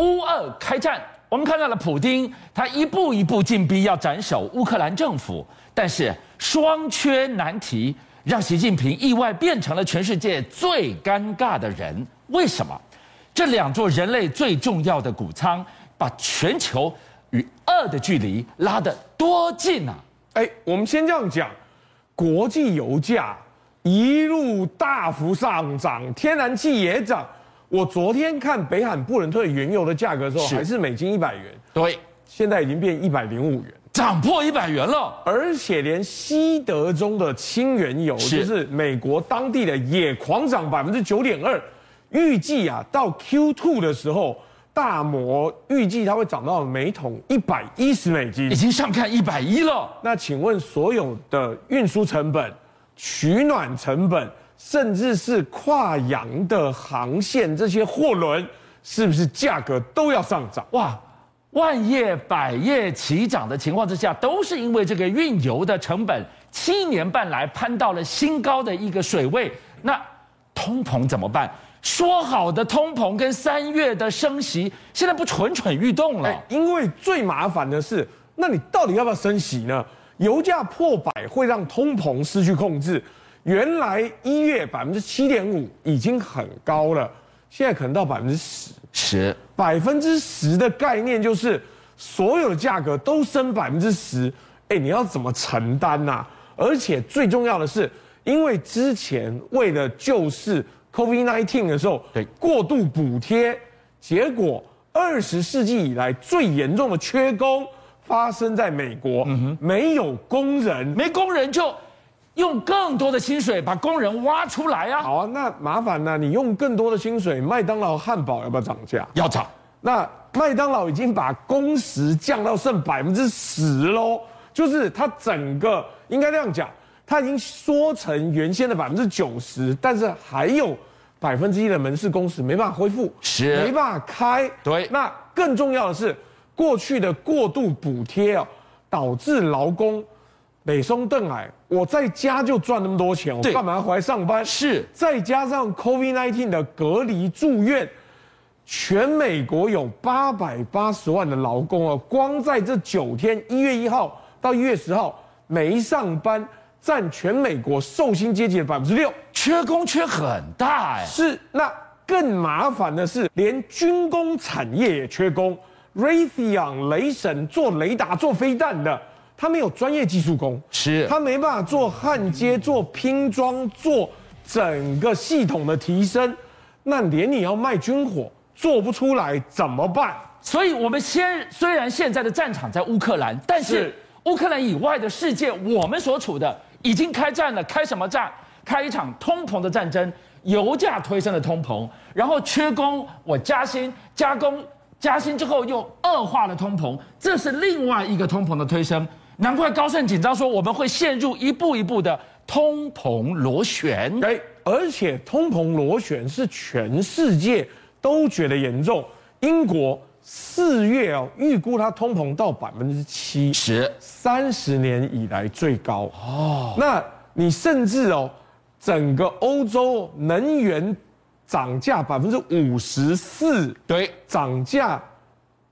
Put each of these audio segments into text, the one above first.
乌俄开战，我们看到了普京，他一步一步进逼要斩首乌克兰政府，但是双缺难题让习近平意外变成了全世界最尴尬的人。为什么？这两座人类最重要的谷仓，把全球与恶的距离拉得多近啊！哎，我们先这样讲，国际油价一路大幅上涨，天然气也涨。我昨天看北海布伦特原油的价格的时候，还是每斤一百元。对，现在已经变一百零五元，涨破一百元了。而且连西德中的轻原油，就是美国当地的也狂涨百分之九点二。预计啊，到 Q2 的时候，大摩预计它会涨到每桶一百一十美金，已经上看一百一了。那请问，所有的运输成本、取暖成本？甚至是跨洋的航线，这些货轮是不是价格都要上涨？哇，万业百业齐涨的情况之下，都是因为这个运油的成本七年半来攀到了新高的一个水位。那通膨怎么办？说好的通膨跟三月的升息，现在不蠢蠢欲动了。欸，因为最麻烦的是，那你到底要不要升息呢？油价破百会让通膨失去控制。原来一月百分之七点五已经很高了，现在可能到百分之十。十百分之十的概念就是所有的价格都升百分之十，哎，你要怎么承担呐？而且最重要的是，因为之前为了救市 COVID-19 的时候，对过度补贴，结果二十世纪以来最严重的缺工发生在美国，没有工人，没工人就。用更多的薪水把工人挖出来啊！好啊，那麻烦呢？你用更多的薪水，麦当劳汉堡要不要涨价？要涨。那麦当劳已经把工时降到剩百分之十喽，就是它整个应该这样讲，它已经缩成原先的百分之九十，但是还有百分之一的门市工时没办法恢复，是没办法开。对。那更重要的是，过去的过度补贴啊，导致劳工。北松邓矮，我在家就赚那么多钱，我干嘛要回来上班？是，再加上 COVID-19 的隔离住院，全美国有八百八十万的劳工啊，光在这九天，一月一号到一月十号没上班，占全美国受薪阶级的百分之六，缺工缺很大哎。是，那更麻烦的是，连军工产业也缺工，Raytheon 雷神做雷达、做飞弹的。他没有专业技术工，是，他没办法做焊接、做拼装、做整个系统的提升，那连你要卖军火做不出来怎么办？所以，我们先虽然现在的战场在乌克兰，但是乌克兰以外的世界，我们所处的已经开战了，开什么战？开一场通膨的战争，油价推升了通膨，然后缺工，我加薪加工加薪之后又恶化了通膨，这是另外一个通膨的推升。难怪高盛紧张说我们会陷入一步一步的通膨螺旋。哎，而且通膨螺旋是全世界都觉得严重。英国四月哦，预估它通膨到百分之七十，三十年以来最高哦。那你甚至哦，整个欧洲能源涨价百分之五十四，对，涨价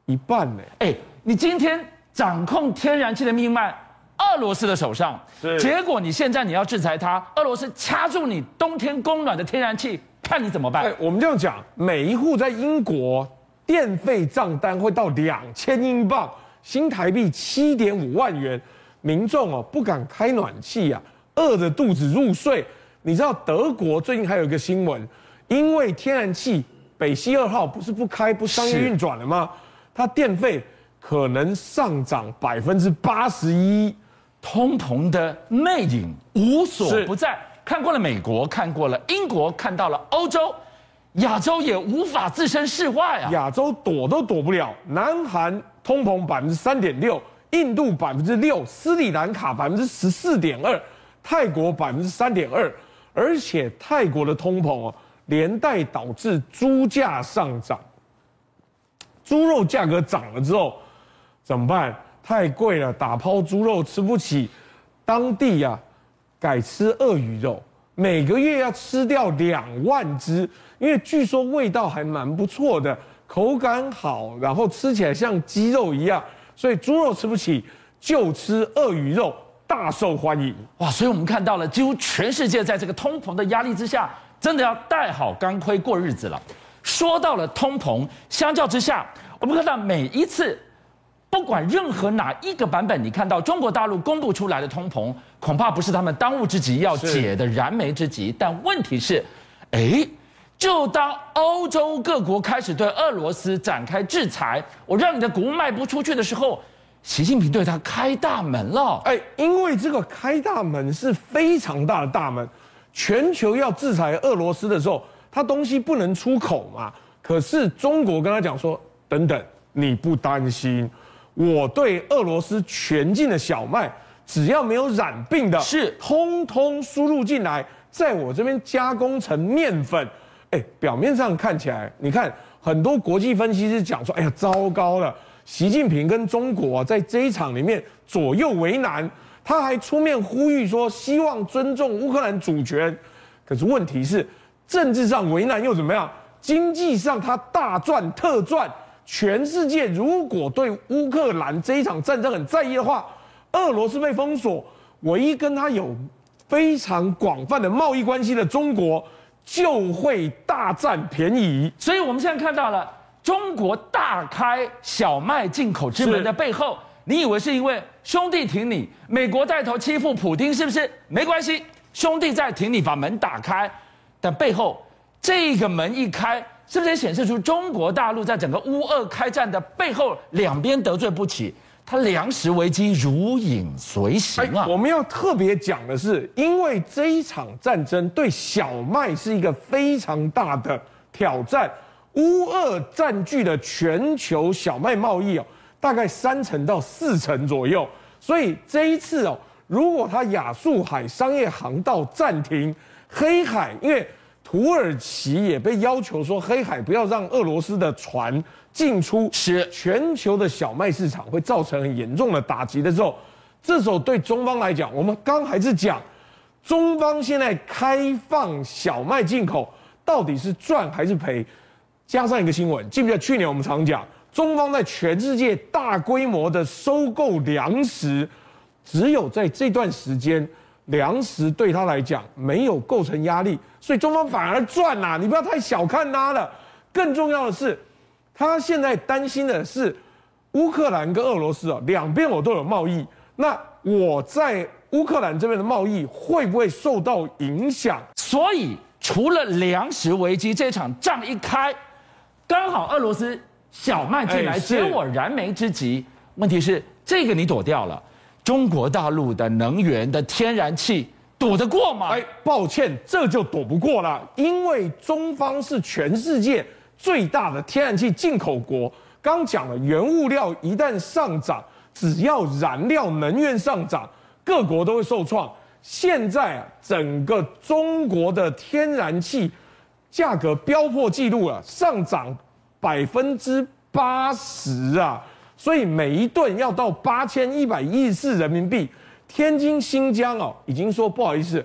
一半呢。哎，你今天。掌控天然气的命脉，俄罗斯的手上。结果你现在你要制裁他，俄罗斯掐住你冬天供暖的天然气，看你怎么办？哎，我们这样讲，每一户在英国电费账单会到两千英镑，新台币七点五万元，民众哦不敢开暖气啊，饿着肚子入睡。你知道德国最近还有一个新闻，因为天然气北溪二号不是不开不商业运转了吗？它电费。可能上涨百分之八十一，通膨的魅影无所不在。看过了美国，看过了英国，看到了欧洲，亚洲也无法置身事外啊！亚洲躲都躲不了。南韩通膨百分之三点六，印度百分之六，斯里兰卡百分之十四点二，泰国百分之三点二，而且泰国的通膨啊，连带导致猪价上涨，猪肉价格涨了之后。怎么办？太贵了，打抛猪肉吃不起，当地呀、啊，改吃鳄鱼肉，每个月要吃掉两万只，因为据说味道还蛮不错的，口感好，然后吃起来像鸡肉一样，所以猪肉吃不起，就吃鳄鱼肉，大受欢迎。哇！所以我们看到了，几乎全世界在这个通膨的压力之下，真的要戴好钢盔过日子了。说到了通膨，相较之下，我们看到每一次，不管任何哪一个版本，你看到中国大陆公布出来的通膨，恐怕不是他们当务之急要解的燃眉之急。但问题是，哎，就当欧洲各国开始对俄罗斯展开制裁，我让你的谷物卖不出去的时候，习近平对他开大门了。哎，因为这个开大门是非常大的大门，全球要制裁俄罗斯的时候。他东西不能出口嘛？可是中国跟他讲说：“等等，你不担心，我对俄罗斯全境的小麦，只要没有染病的，是通通输入进来，在我这边加工成面粉。”哎，表面上看起来，你看很多国际分析师讲说：“哎呀，糟糕了，习近平跟中国在这一场里面左右为难。”他还出面呼吁说：“希望尊重乌克兰主权。”可是问题是。政治上为难又怎么样？经济上他大赚特赚。全世界如果对乌克兰这一场战争很在意的话，俄罗斯被封锁，唯一跟他有非常广泛的贸易关系的中国就会大占便宜。所以我们现在看到了中国大开小麦进口之门的背后，你以为是因为兄弟挺你，美国带头欺负普京是不是？没关系，兄弟在挺你，把门打开。但背后这个门一开，是不是也显示出中国大陆在整个乌俄开战的背后，两边得罪不起，它粮食危机如影随形啊！我们要特别讲的是，因为这一场战争对小麦是一个非常大的挑战，乌俄占据了全球小麦贸易哦，大概三成到四成左右，所以这一次哦，如果它亚速海商业航道暂停。黑海，因为土耳其也被要求说，黑海不要让俄罗斯的船进出，是全球的小麦市场会造成很严重的打击的时候，这时候对中方来讲，我们刚还是讲，中方现在开放小麦进口，到底是赚还是赔？加上一个新闻，记不记得去年我们常讲，中方在全世界大规模的收购粮食，只有在这段时间。粮食对他来讲没有构成压力，所以中方反而赚啦、啊！你不要太小看他了。更重要的是，他现在担心的是乌克兰跟俄罗斯啊，两边我都有贸易，那我在乌克兰这边的贸易会不会受到影响？所以除了粮食危机，这场仗一开，刚好俄罗斯小麦进来解我燃眉之急。问题是这个你躲掉了。中国大陆的能源的天然气躲得过吗？哎，抱歉，这就躲不过了，因为中方是全世界最大的天然气进口国。刚讲了，原物料一旦上涨，只要燃料能源上涨，各国都会受创。现在啊，整个中国的天然气价格飙破纪录了，上涨百分之八十啊！所以每一吨要到八千一百一十四人民币，天津、新疆哦，已经说不好意思，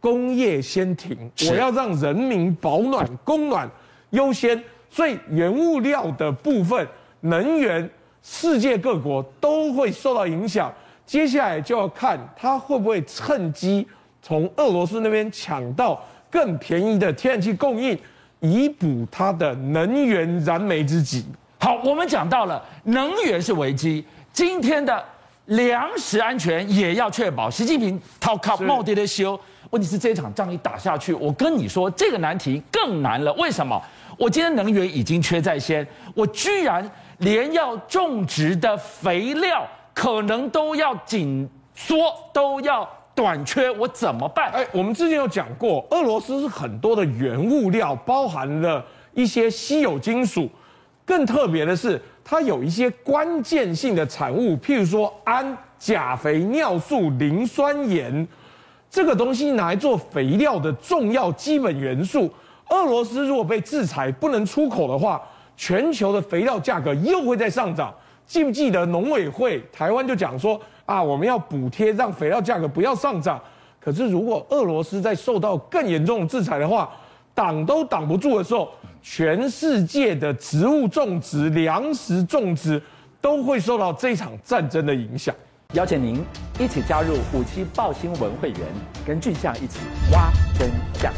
工业先停，我要让人民保暖、供暖优先。所以原物料的部分，能源，世界各国都会受到影响。接下来就要看他会不会趁机从俄罗斯那边抢到更便宜的天然气供应，以补他的能源燃眉之急。好，我们讲到了能源是危机，今天的粮食安全也要确保。习近平掏卡帽爹的修，问题是这场仗一打下去，我跟你说这个难题更难了。为什么？我今天能源已经缺在先，我居然连要种植的肥料可能都要紧缩，都要短缺，我怎么办？哎，我们之前有讲过，俄罗斯是很多的原物料，包含了一些稀有金属。更特别的是，它有一些关键性的产物，譬如说氨、钾肥、尿素、磷酸盐，这个东西拿来做肥料的重要基本元素。俄罗斯如果被制裁不能出口的话，全球的肥料价格又会再上涨。记不记得农委会台湾就讲说啊，我们要补贴让肥料价格不要上涨。可是如果俄罗斯在受到更严重的制裁的话，挡都挡不住的时候，全世界的植物种植、粮食种植都会受到这场战争的影响。邀请您一起加入五七报新闻会员，跟俊相一起挖真相。